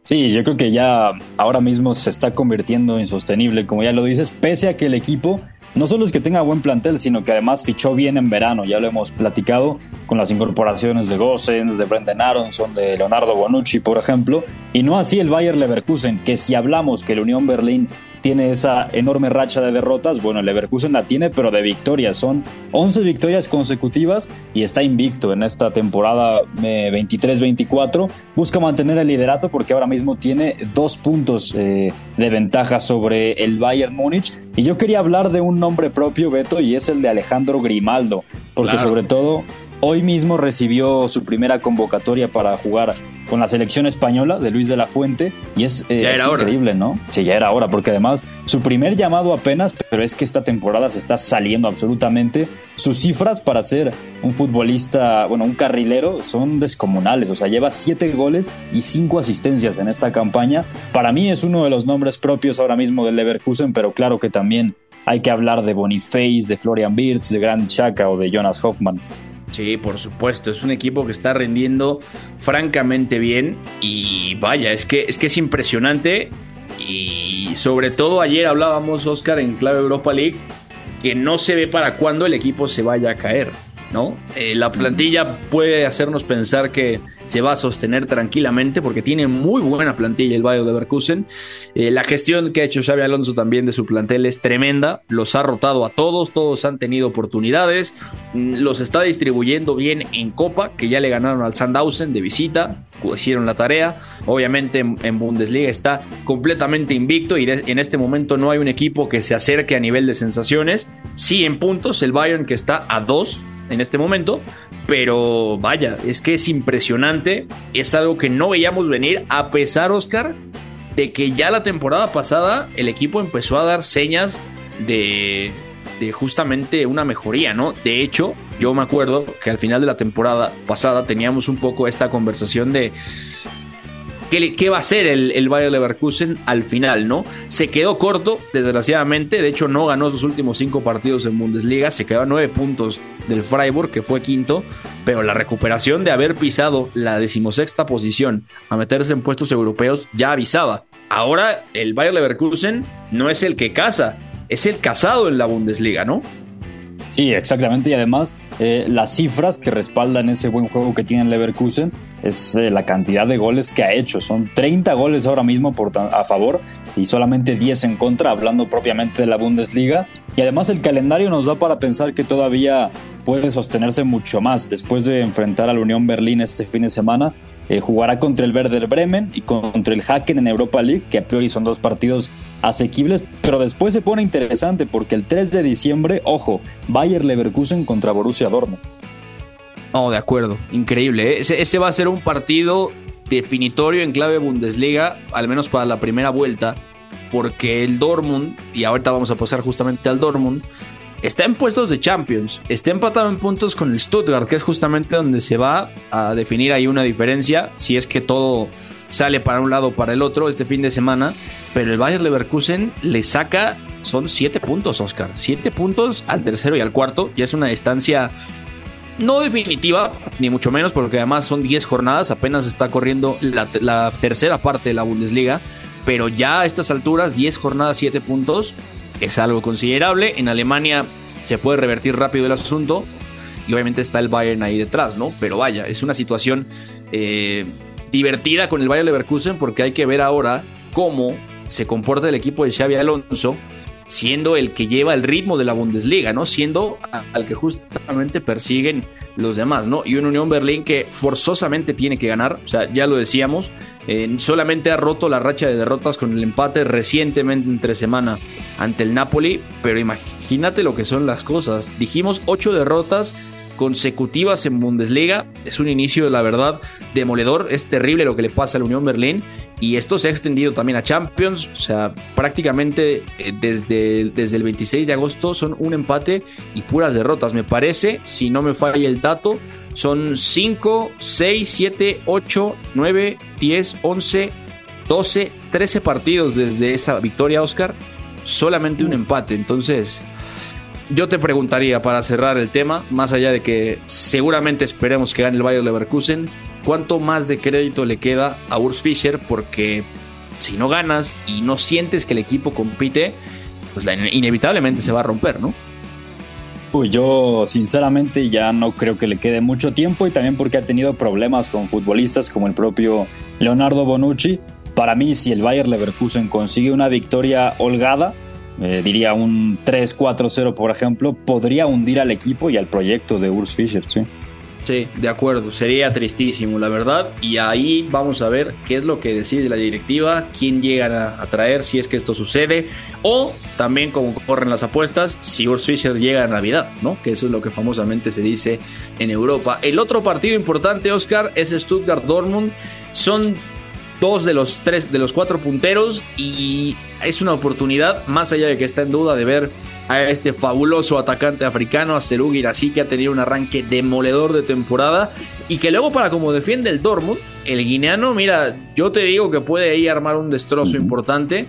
Sí, yo creo que ya ahora mismo se está convirtiendo insostenible, como ya lo dices, pese a que el equipo no solo es que tenga buen plantel, sino que además fichó bien en verano, ya lo hemos platicado con las incorporaciones de Gossens, de Brendan Aronson, de Leonardo Bonucci, por ejemplo, y no así el Bayer Leverkusen, que si hablamos que la Unión Berlín tiene esa enorme racha de derrotas. Bueno, el Leverkusen la tiene, pero de victorias. Son 11 victorias consecutivas y está invicto en esta temporada 23-24. Busca mantener el liderato porque ahora mismo tiene dos puntos eh, de ventaja sobre el Bayern Múnich. Y yo quería hablar de un nombre propio, Beto, y es el de Alejandro Grimaldo, porque sobre todo Hoy mismo recibió su primera convocatoria para jugar con la selección española de Luis de la Fuente y es, eh, increíble, ¿no? Sí, ya era hora, porque además su primer llamado apenas, pero es que esta temporada se está saliendo absolutamente. Sus cifras para ser un futbolista, bueno, un carrilero son descomunales, o sea, lleva siete goles y cinco asistencias en esta campaña. Para mí es uno de los nombres propios ahora mismo del Leverkusen, pero claro que también hay que hablar de Boniface, de Florian Wirtz, de Grant Chaka o de Jonas Hoffman. Sí, por supuesto, es un equipo que está rendiendo francamente bien y vaya, es que es que es impresionante y sobre todo ayer hablábamos Oscar en clave Europa League que no se ve para cuándo el equipo se vaya a caer. Eh, la plantilla puede hacernos pensar que se va a sostener tranquilamente porque tiene muy buena plantilla el Bayer Leverkusen. Eh, la gestión que ha hecho Xavi Alonso también de su plantel es tremenda, los ha rotado a todos, todos han tenido oportunidades, mm, los está distribuyendo bien en Copa, que ya le ganaron al Sandhausen de visita, hicieron la tarea. Obviamente en, Bundesliga está completamente invicto y en este momento no hay un equipo que se acerque a nivel de sensaciones. Sí en puntos, el Bayern que está a dos en este momento, pero vaya, es que es impresionante, es algo que no veíamos venir, a pesar, Oscar, de que ya la temporada pasada el equipo empezó a dar señas de, de justamente una mejoría, ¿no? De hecho, yo me acuerdo que al final de la temporada pasada teníamos un poco esta conversación de ¿Qué, va a hacer el, el Bayer Leverkusen al final, no? Se quedó corto, desgraciadamente. De hecho, no ganó sus últimos cinco partidos en Bundesliga. Se quedó a nueve puntos del Freiburg, que fue quinto. Pero la recuperación de haber pisado la decimosexta posición a meterse en puestos europeos ya avisaba. Ahora el Bayer Leverkusen no es el que casa, es el casado en la Bundesliga, ¿no? Sí, exactamente. Y además, eh, las cifras que respaldan ese buen juego que tiene Leverkusen es eh, la cantidad de goles que ha hecho. Son 30 goles ahora mismo a favor y solamente 10 en contra, hablando propiamente de la Bundesliga. Y además el calendario nos da para pensar que todavía puede sostenerse mucho más después de enfrentar a la Unión Berlín este fin de semana. Eh, jugará contra el Werder Bremen y contra el Haken en Europa League, que a priori son dos partidos asequibles, pero después se pone interesante porque el 3 de diciembre, ojo, Bayer Leverkusen contra Borussia Dortmund. Oh, de acuerdo, increíble. ¿eh? Ese, va a ser un partido definitorio en clave Bundesliga, al menos para la primera vuelta, porque el Dortmund, y ahorita vamos a pasar justamente al Dortmund, está en puestos de Champions, está empatado en puntos con el Stuttgart, que es justamente donde se va a definir ahí una diferencia, si es que todo sale para un lado o para el otro este fin de semana, pero el Bayer Leverkusen le saca, son siete puntos, Oscar, siete puntos al tercero y al cuarto, ya es una distancia no definitiva, ni mucho menos, porque además son 10 jornadas, apenas está corriendo la, tercera parte de la Bundesliga, pero ya a estas alturas, 10 jornadas, 7 puntos, es algo considerable. En Alemania se puede revertir rápido el asunto, y obviamente está el Bayern ahí detrás, ¿no? Pero vaya, es una situación eh, divertida con el Bayern Leverkusen porque hay que ver ahora cómo se comporta el equipo de Xavi Alonso siendo el que lleva el ritmo de la Bundesliga, ¿no? Siendo al que justamente persiguen los demás, ¿no? Y una Unión Berlín que forzosamente tiene que ganar, o sea, ya lo decíamos, eh, solamente ha roto la racha de derrotas con el empate recientemente entre semana ante el Napoli, pero imagínate lo que son las cosas. Dijimos ocho derrotas consecutivas en Bundesliga. Es un inicio, la verdad, demoledor. Es terrible lo que le pasa a la Unión Berlín. Y esto se ha extendido también a Champions. O sea, prácticamente eh, desde, desde el 26 de agosto son un empate y puras derrotas. Me parece, si no me falla el dato, son 5, 6, 7, 8, 9, 10, 11, 12, 13 partidos desde esa victoria, Oscar. Solamente un empate. Entonces, yo te preguntaría para cerrar el tema, más allá de que seguramente esperemos que gane el Bayern Leverkusen, ¿cuánto más de crédito le queda a Urs Fischer? Porque si no ganas y no sientes que el equipo compite, pues inevitablemente se va a romper, ¿no? Uy, yo sinceramente ya no creo que le quede mucho tiempo y también porque ha tenido problemas con futbolistas como el propio Leonardo Bonucci. Para mí, si el Bayern Leverkusen consigue una victoria holgada, eh, diría un 3-4-0 por ejemplo, podría hundir al equipo y al proyecto de Urs Fischer, sí. Sí, de acuerdo, sería tristísimo, la verdad. Y ahí vamos a ver qué es lo que decide la directiva, quién llega a, traer, si es que esto sucede, o también como corren las apuestas, si Urs Fischer llega a Navidad, ¿no? Que eso es lo que famosamente se dice en Europa. El otro partido importante, Oscar, es Stuttgart-Dortmund. Son dos de los tres, de los cuatro punteros y es una oportunidad, más allá de que está en duda, de ver a este fabuloso atacante africano, a Serú Girassi, que ha tenido un arranque demoledor de temporada y que luego para como defiende el Dortmund, el guineano, mira, yo te digo que puede ahí armar un destrozo importante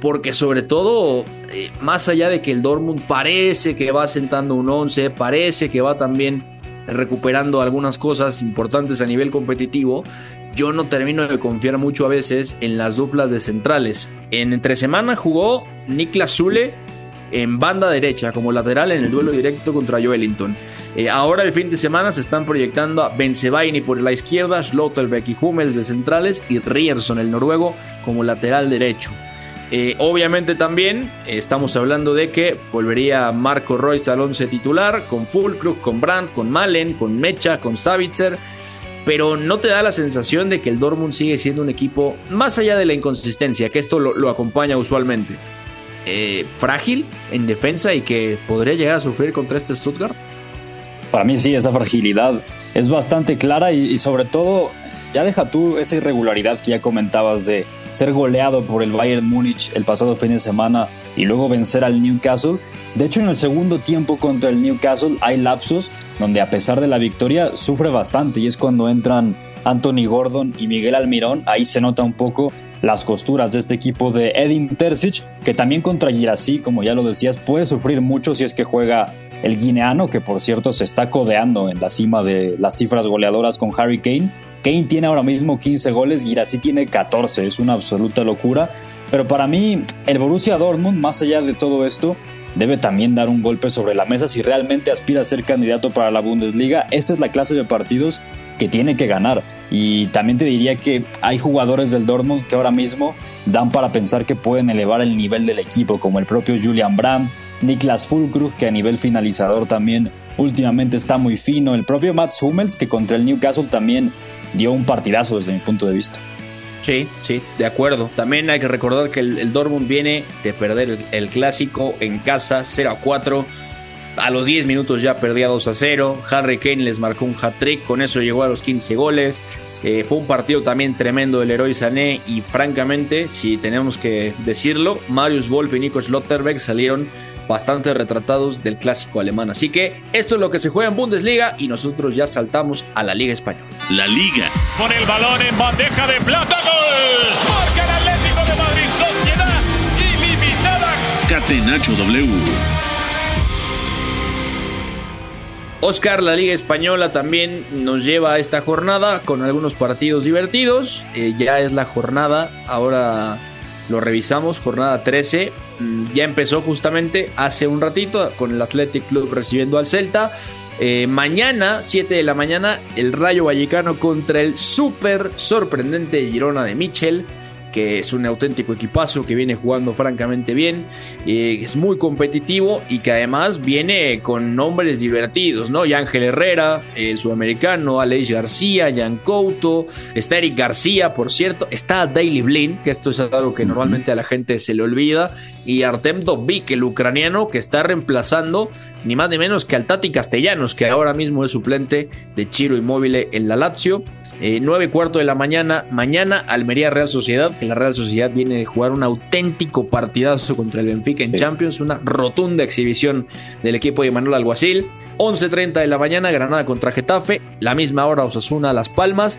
porque sobre todo, eh, más allá de que el Dortmund parece que va sentando un 11, parece que va también recuperando algunas cosas importantes a nivel competitivo, yo no termino de confiar mucho a veces en las duplas de centrales. En entre semana jugó Niklas Zule en banda derecha como lateral en el duelo directo contra Joelinton. Eh, ahora el fin de semana se están proyectando a Benzebaini por la izquierda, Schlotterbeck y Hummels de centrales y Rierson el noruego como lateral derecho. Eh, obviamente también eh, estamos hablando de que volvería Marco Royce al 11 titular, con Fulkrug, con Brandt, con Malen, con Mecha, con Savitzer pero no te da la sensación de que el Dortmund sigue siendo un equipo, más allá de la inconsistencia, que esto lo, acompaña usualmente, eh, frágil en defensa y que podría llegar a sufrir contra este Stuttgart? Para mí sí, esa fragilidad es bastante clara y, y sobre todo, ya deja tú esa irregularidad que ya comentabas de ser goleado por el Bayern Múnich el pasado fin de semana y luego vencer al Newcastle. De hecho, en el segundo tiempo contra el Newcastle hay lapsos donde a pesar de la victoria sufre bastante y es cuando entran Anthony Gordon y Miguel Almirón, ahí se nota un poco las costuras de este equipo de Edin Terzic, que también contra Girassi, como ya lo decías, puede sufrir mucho si es que juega el guineano, que por cierto se está codeando en la cima de las cifras goleadoras con Harry Kane. Kane tiene ahora mismo 15 goles, Girassi tiene 14, es una absoluta locura. Pero para mí, el Borussia Dortmund, más allá de todo esto, debe también dar un golpe sobre la mesa si realmente aspira a ser candidato para la Bundesliga. Esta es la clase de partidos que tiene que ganar. Y también te diría que hay jugadores del Dortmund que ahora mismo dan para pensar que pueden elevar el nivel del equipo, como el propio Julian Brandt, Niklas Fulkrug, que a nivel finalizador también últimamente está muy fino, el propio Mats Hummels, que contra el Newcastle también dio un partidazo desde mi punto de vista. Sí, sí, de acuerdo. También hay que recordar que el, Dortmund viene de perder el, clásico en casa 0 a 4. A los 10 minutos ya perdía 2 a 0. Harry Kane les marcó un hat-trick, con eso llegó a los 15 goles. Eh, fue un partido también tremendo del héroe Sané y francamente, si tenemos que decirlo, Marius Wolf y Nico Schlotterbeck salieron bastante retratados del clásico alemán. Así que esto es lo que se juega en Bundesliga y nosotros ya saltamos a la Liga Española. La Liga. Con el balón en bandeja de plata. ¡Gol! Marca el Atlético de Madrid. Sociedad ilimitada. Catenacho W. Oscar, la Liga Española también nos lleva a esta jornada con algunos partidos divertidos. Eh, ya es la jornada, ahora lo revisamos, jornada 13 mm, ya empezó justamente hace un ratito con el Athletic Club recibiendo al Celta. Eh, mañana, 7 de la mañana, el Rayo Vallecano contra el súper sorprendente Girona de Michel que es un auténtico equipazo que viene jugando francamente bien, eh, es muy competitivo y que además viene con nombres divertidos, ¿no? Y Ángel Herrera, el sudamericano, Aleix García, Jan Couto, está Eric García, por cierto, está Daily Blin, que esto es algo que normalmente a la gente se le olvida, y Artem Dovbik, el ucraniano, que está reemplazando ni más ni menos que al Tati Castellanos, que ahora mismo es suplente de Chiro Inmóvil en la Lazio. Eh, 9 cuarto de la mañana, mañana Almería Real Sociedad, que la Real Sociedad viene de jugar un auténtico partidazo contra el Benfica en Champions, una rotunda exhibición del equipo de Manuel Alguacil. 11.30 de la mañana, Granada contra Getafe, la misma hora Osasuna Las Palmas.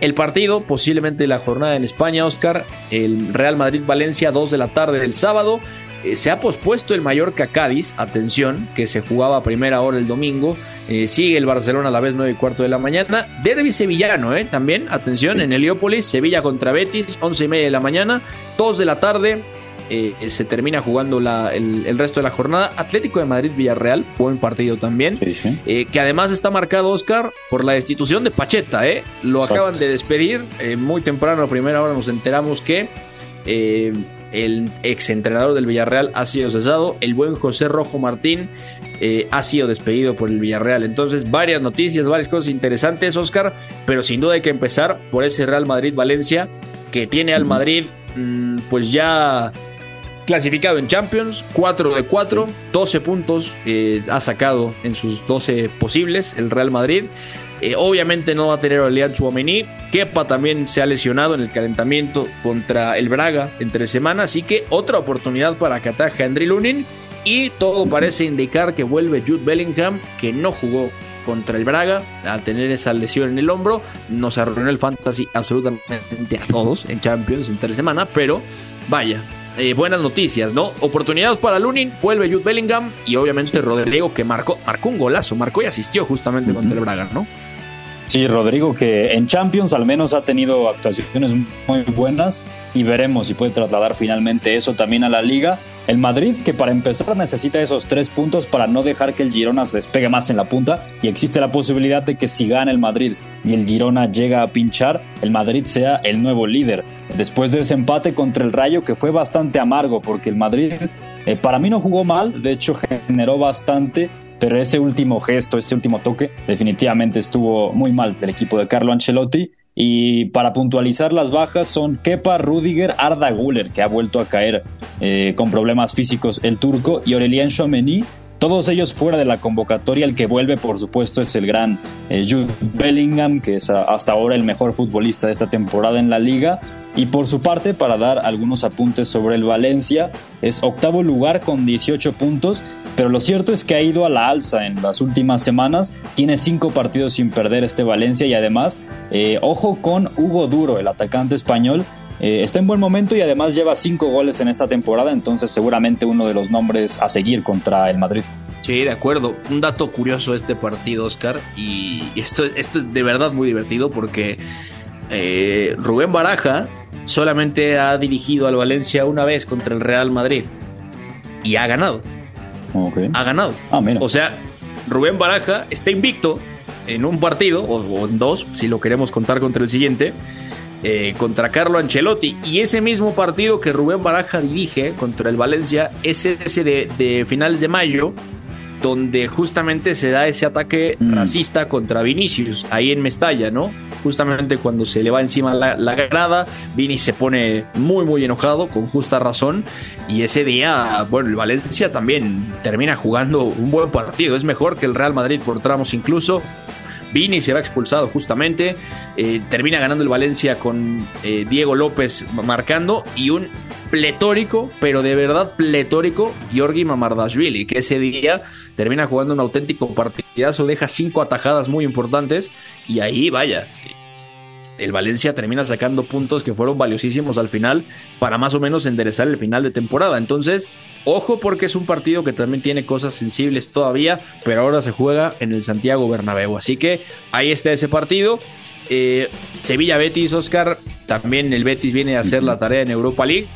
El partido, posiblemente la jornada en España, Oscar, el Real Madrid-Valencia, 2 de la tarde del sábado. Eh, se ha pospuesto el Mallorca Cádiz, atención, que se jugaba a primera hora el domingo. Eh, sigue el Barcelona a la vez 9 y cuarto de la mañana. Derby sevillano, eh, también, atención, en Heliópolis, Sevilla contra Betis, 11 y media de la mañana, 2 de la tarde. Eh, se termina jugando el, resto de la jornada. Atlético de Madrid-Villarreal, buen partido también. que además está marcado, Oscar, por la destitución de Pacheta. Lo acaban de despedir. muy temprano, a primera hora, nos enteramos que el exentrenador del Villarreal ha sido cesado, el buen José Rojo Martín eh, ha sido despedido por el Villarreal. Entonces, varias noticias, varias cosas interesantes, Oscar, pero sin duda hay que empezar por ese Real Madrid-Valencia que tiene al Madrid mm, pues ya clasificado en Champions, 4 de 4, 12 puntos eh, ha sacado en sus 12 posibles el Real Madrid. Eh, obviamente no va a tener a Leandro. Kepa también se ha lesionado en el calentamiento contra el Braga entre semana. Así que otra oportunidad para que ataje Andriy Lunin. Y todo parece indicar que vuelve Jude Bellingham, que no jugó contra el Braga al tener esa lesión en el hombro. Nos arruinó el fantasy absolutamente a todos en Champions entre semana. Pero vaya, eh, buenas noticias, ¿no? Oportunidades para Lunin, vuelve Jude Bellingham y obviamente Rodrigo que marcó, marcó un golazo, marcó y asistió justamente contra el Braga, ¿no? Sí, Rodrigo, que en Champions al menos ha tenido actuaciones muy buenas y veremos si puede trasladar finalmente eso también a la liga. El Madrid, que para empezar necesita esos tres puntos para no dejar que el Girona se despegue más en la punta y existe la posibilidad de que si gana el Madrid y el Girona llega a pinchar, el Madrid sea el nuevo líder. Después de ese empate contra el Rayo que fue bastante amargo porque el Madrid eh, para mí no jugó mal, de hecho generó bastante, pero ese último gesto, ese último toque, definitivamente estuvo muy mal del equipo de Carlo Ancelotti. Y para puntualizar las bajas son Kepa, Rudiger, Arda Guller, que ha vuelto a caer eh, con problemas físicos el turco, y Aurelien Chouameni, todos ellos fuera de la convocatoria. El que vuelve, por supuesto, es el gran eh, Jude Bellingham, que es hasta ahora el mejor futbolista de esta temporada en la liga. Y por su parte, para dar algunos apuntes sobre el Valencia, es octavo lugar con 18 puntos pero lo cierto es que ha ido a la alza en las últimas semanas. Tiene cinco partidos sin perder este Valencia y además, eh, ojo con Hugo Duro, el atacante español. Eh, está en buen momento y además lleva cinco goles en esta temporada, entonces seguramente uno de los nombres a seguir contra el Madrid. Sí, de acuerdo. Un dato curioso este partido, Oscar, y esto, esto es de verdad muy divertido porque eh, Rubén Baraja solamente ha dirigido al Valencia una vez contra el Real Madrid y ha ganado ha ganado. Ah, o sea, Rubén Baraja está invicto en un partido, o, en dos, si lo queremos contar contra el siguiente, eh, contra Carlo Ancelotti. Y ese mismo partido que Rubén Baraja dirige contra el Valencia es ese de, finales de mayo, donde justamente se da ese ataque mm. racista contra Vinicius, ahí en Mestalla, ¿no? justamente cuando se le va encima la, la, grada, Vini se pone muy muy enojado, con justa razón, y ese día, bueno, el Valencia también termina jugando un buen partido, es mejor que el Real Madrid por tramos incluso. Vini se va expulsado justamente, eh, termina ganando el Valencia con eh, Diego López marcando y un pletórico, pero de verdad pletórico, Georgi Mamardashvili, que ese día termina jugando un auténtico partidazo, deja cinco atajadas muy importantes y ahí vaya. El Valencia termina sacando puntos que fueron valiosísimos al final para más o menos enderezar el final de temporada. Entonces, ojo porque es un partido que también tiene cosas sensibles todavía, pero ahora se juega en el Santiago Bernabéu. Así que ahí está ese partido. Eh, Sevilla Betis, Oscar, también el Betis viene a hacer la tarea en Europa League.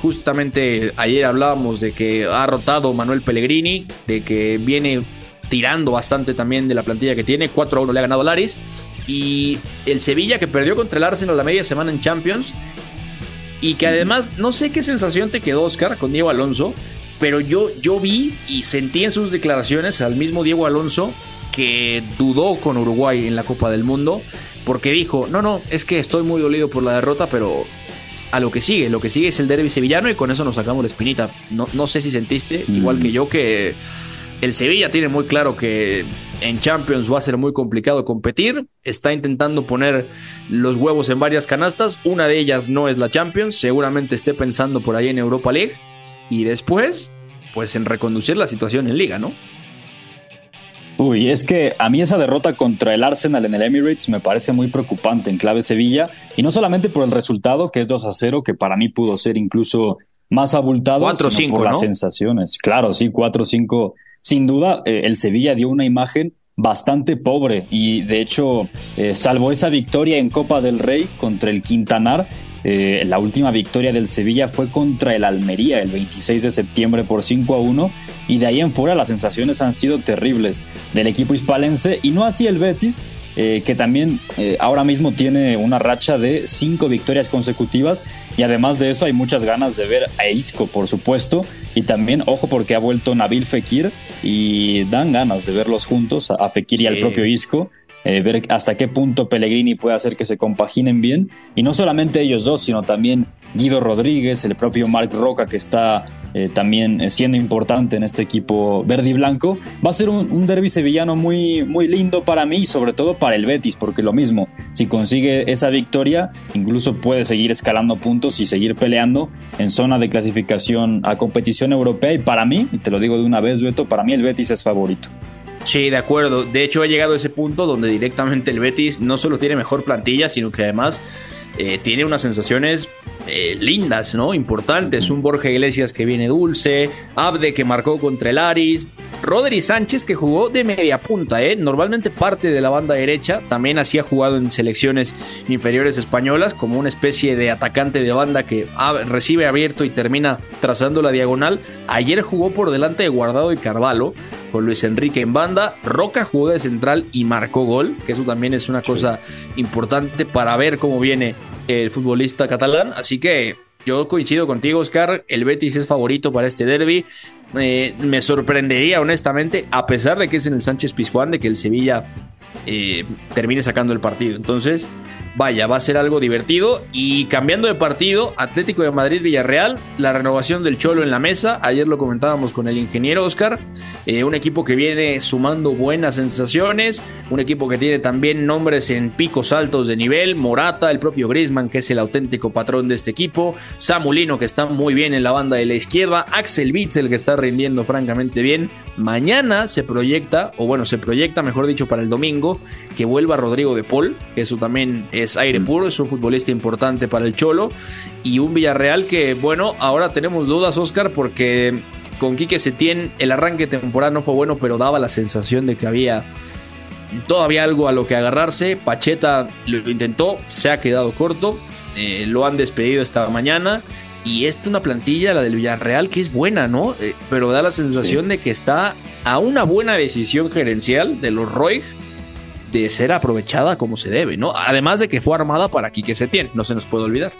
Justamente ayer hablábamos de que ha rotado Manuel Pellegrini, de que viene tirando bastante también de la plantilla que tiene. 4 a 1 le ha ganado Laris. Y el Sevilla que perdió contra el Arsenal la media semana en Champions. Y que además, no sé qué sensación te quedó, Oscar, con Diego Alonso. Pero yo, yo vi y sentí en sus declaraciones al mismo Diego Alonso que dudó con Uruguay en la Copa del Mundo. Porque dijo, no, no, es que estoy muy dolido por la derrota, pero a lo que sigue. Lo que sigue es el derby sevillano y con eso nos sacamos la espinita. No, no sé si sentiste, igual que yo, que el Sevilla tiene muy claro que en Champions va a ser muy complicado competir. Está intentando poner los huevos en varias canastas. Una de ellas no es la Champions. Seguramente esté pensando por ahí en Europa League. Y después, pues en reconducir la situación en Liga, ¿no? Uy, es que a mí esa derrota contra el Arsenal en el Emirates me parece muy preocupante en clave Sevilla. Y no solamente por el resultado, que es 2 a 0, que para mí pudo ser incluso más abultado, 4 sino por las sensaciones. Claro, sí, 4-5 sin duda, eh, el Sevilla dio una imagen bastante pobre y de hecho, eh, salvo esa victoria en Copa del Rey contra el Quintanar, eh, la última victoria del Sevilla fue contra el Almería el 26 de septiembre por 5 a 1 y de ahí en fuera las sensaciones han sido terribles del equipo hispalense y no así el Betis, que también ahora mismo tiene una racha de cinco victorias consecutivas y además de eso hay muchas ganas de ver a Isco, por supuesto, y también, ojo, porque ha vuelto Nabil Fekir y dan ganas de verlos juntos, a Fekir y al propio Isco. Eh, ver hasta qué punto Pellegrini puede hacer que se compaginen bien. Y no solamente ellos dos, sino también Guido Rodríguez, el propio Marc Roca, que está eh, también eh, siendo importante en este equipo verde y blanco. Va a ser un, un, derby sevillano muy, muy lindo para mí y sobre todo para el Betis, porque lo mismo, si consigue esa victoria, incluso puede seguir escalando puntos y seguir peleando en zona de clasificación a competición europea. Y para mí, te lo digo de una vez, Beto, para mí el Betis es favorito. Sí, de acuerdo. De hecho, ha llegado a ese punto donde directamente el Betis no solo tiene mejor plantilla, sino que además eh, tiene unas sensaciones eh, lindas, ¿no? Importantes. Un Borja Iglesias que viene dulce, Abde que marcó contra el Aris, Rodri Sánchez que jugó de media punta, ¿eh? Normalmente parte de la banda derecha, también así ha jugado en selecciones inferiores españolas como una especie de atacante de banda que recibe abierto y termina trazando la diagonal. Ayer jugó por delante de Guardado y Carvalho con Luis Enrique en banda. Roca jugó de central y marcó gol, que eso también es una cosa importante para ver cómo viene el futbolista catalán. Así que yo coincido contigo, Oscar. El Betis es favorito para este derby. Eh, me sorprendería, honestamente, a pesar de que es en el Sánchez Pizjuán, de que el Sevilla eh, termine sacando el partido. Entonces, vaya, va a ser algo divertido. Y cambiando de partido, Atlético de Madrid-Villarreal, la renovación del Cholo en la mesa. Ayer lo comentábamos con el ingeniero Oscar. Eh, un equipo que viene sumando buenas sensaciones. Un equipo que tiene también nombres en picos altos de nivel. Morata, el propio Griezmann, que es el auténtico patrón de este equipo. Samulino, que está muy bien en la banda de la izquierda. Axel Witzel, que está rindiendo francamente bien. Mañana se proyecta, o bueno, se proyecta, mejor dicho, para el domingo, que vuelva Rodrigo de Paul, que eso también es aire puro, es un futbolista importante para el Cholo. Y un Villarreal que, bueno, ahora tenemos dudas, Oscar, porque con Quique Setién el arranque temporal no fue bueno, pero daba la sensación de que había todavía algo a lo que agarrarse. Pacheta lo intentó, se ha quedado corto, eh, lo han despedido esta mañana. Y es una plantilla, la del Villarreal, que es buena, ¿no? Eh, pero da la sensación de que está a una buena decisión gerencial de los Roig de ser aprovechada como se debe, ¿no? Además de que fue armada para Quique Setién, no se nos puede olvidar.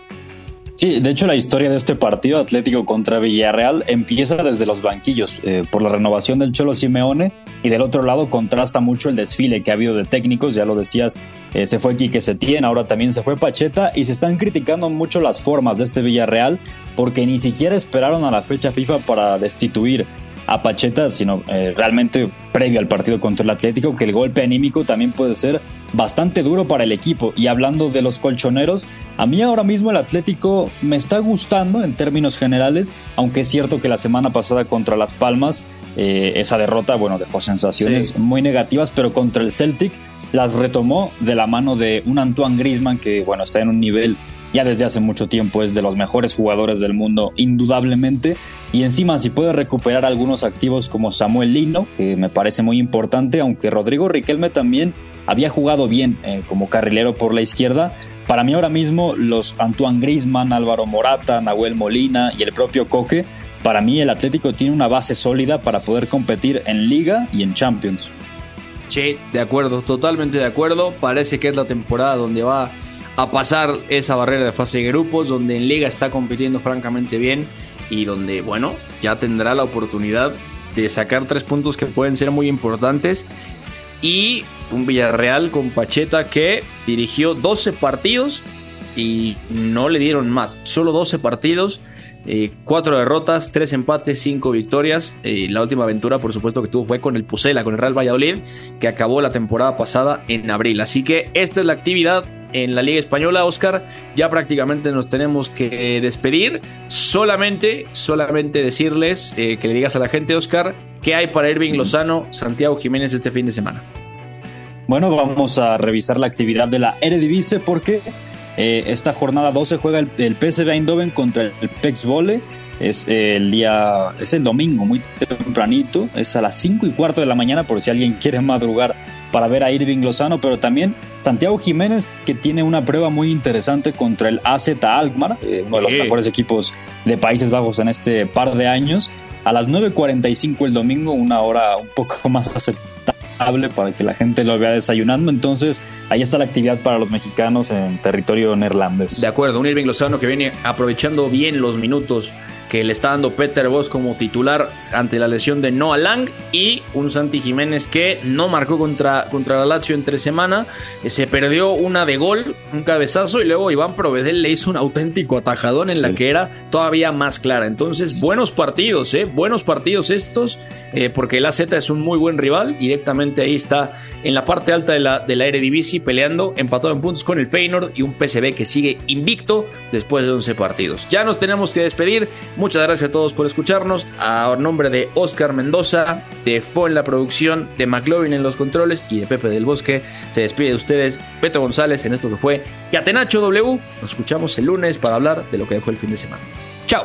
Sí, de hecho la historia de este partido Atlético contra Villarreal empieza desde los banquillos, eh, por la renovación del Cholo Simeone y del otro lado contrasta mucho el desfile que ha habido de técnicos, ya lo decías, eh, se fue Quique Setién, ahora también se fue Pacheta y se están criticando mucho las formas de este Villarreal porque ni siquiera esperaron a la fecha FIFA para destituir a Pacheta, sino eh, realmente previo al partido contra el Atlético, que el golpe anímico también puede ser bastante duro para el equipo. Y hablando de los colchoneros, a mí ahora mismo el Atlético me está gustando en términos generales, aunque es cierto que la semana pasada contra Las Palmas, eh, esa derrota, bueno, dejó sensaciones muy negativas, pero contra el Celtic las retomó de la mano de un Antoine Grisman que, bueno, está en un nivel ya desde hace mucho tiempo es de los mejores jugadores del mundo, indudablemente. Y encima, si puede recuperar algunos activos como Samuel Lino, que me parece muy importante, aunque Rodrigo Riquelme también había jugado bien eh, como carrilero por la izquierda. Para mí ahora mismo los Antoine Griezmann, Álvaro Morata, Nahuel Molina y el propio Coque, para mí el Atlético tiene una base sólida para poder competir en Liga y en Champions. Sí, de acuerdo, totalmente de acuerdo. Parece que es la temporada donde va a pasar esa barrera de fase de grupos, donde en Liga está compitiendo francamente bien y donde, bueno, ya tendrá la oportunidad de sacar tres puntos que pueden ser muy importantes. Y un Villarreal con Pacheta que dirigió 12 partidos y no le dieron más, solo 12 partidos eh, cuatro derrotas, tres empates, cinco victorias. Eh, la última aventura, por supuesto, que tuvo fue con el Pucela, con el Real Valladolid, que acabó la temporada pasada en abril. Así que esta es la actividad en la Liga Española, Oscar. Ya prácticamente nos tenemos que despedir. Solamente, solamente decirles eh, que le digas a la gente, Oscar, qué hay para Irving Lozano, Santiago Jiménez este fin de semana. Bueno, vamos a revisar la actividad de la Eredivisie porque eh, esta jornada 12 juega el, el PSV Eindhoven contra el PEX Vole. Es el día, es el domingo, muy tempranito. Es a las 5 y cuarto de la mañana, por si alguien quiere madrugar para ver a Irving Lozano. Pero también Santiago Jiménez, que tiene una prueba muy interesante contra el AZ Alkmaar, eh, uno de los mejores equipos de Países Bajos en este par de años. A las 9.45 el domingo, una hora un poco más aceptable para que la gente lo vea desayunando. Entonces, ahí está la actividad para los mexicanos en territorio neerlandés. De acuerdo, un Irving Lozano que viene aprovechando bien los minutos que le está dando Peter Voss como titular ante la lesión de Noah Lang y un Santi Jiménez que no marcó contra, contra la Lazio entre semana, eh, se perdió una de gol, un cabezazo y luego Iván Provedel le hizo un auténtico atajadón en la que era todavía más clara. Entonces, buenos partidos, ¿eh? buenos partidos estos, eh, porque el AZ es un muy buen rival, directamente ahí está en la parte alta de la, de la Eredivisie peleando, empatado en puntos con el Feyenoord y un PSV que sigue invicto después de 11 partidos. Ya nos tenemos que despedir. Muchas gracias a todos por escucharnos. A nombre de Oscar Mendoza, de Fo en la producción, de McLovin en los controles y de Pepe del Bosque, se despide de ustedes Petro González en esto que fue Catenacho W. Nos escuchamos el lunes para hablar de lo que dejó el fin de semana. Chao.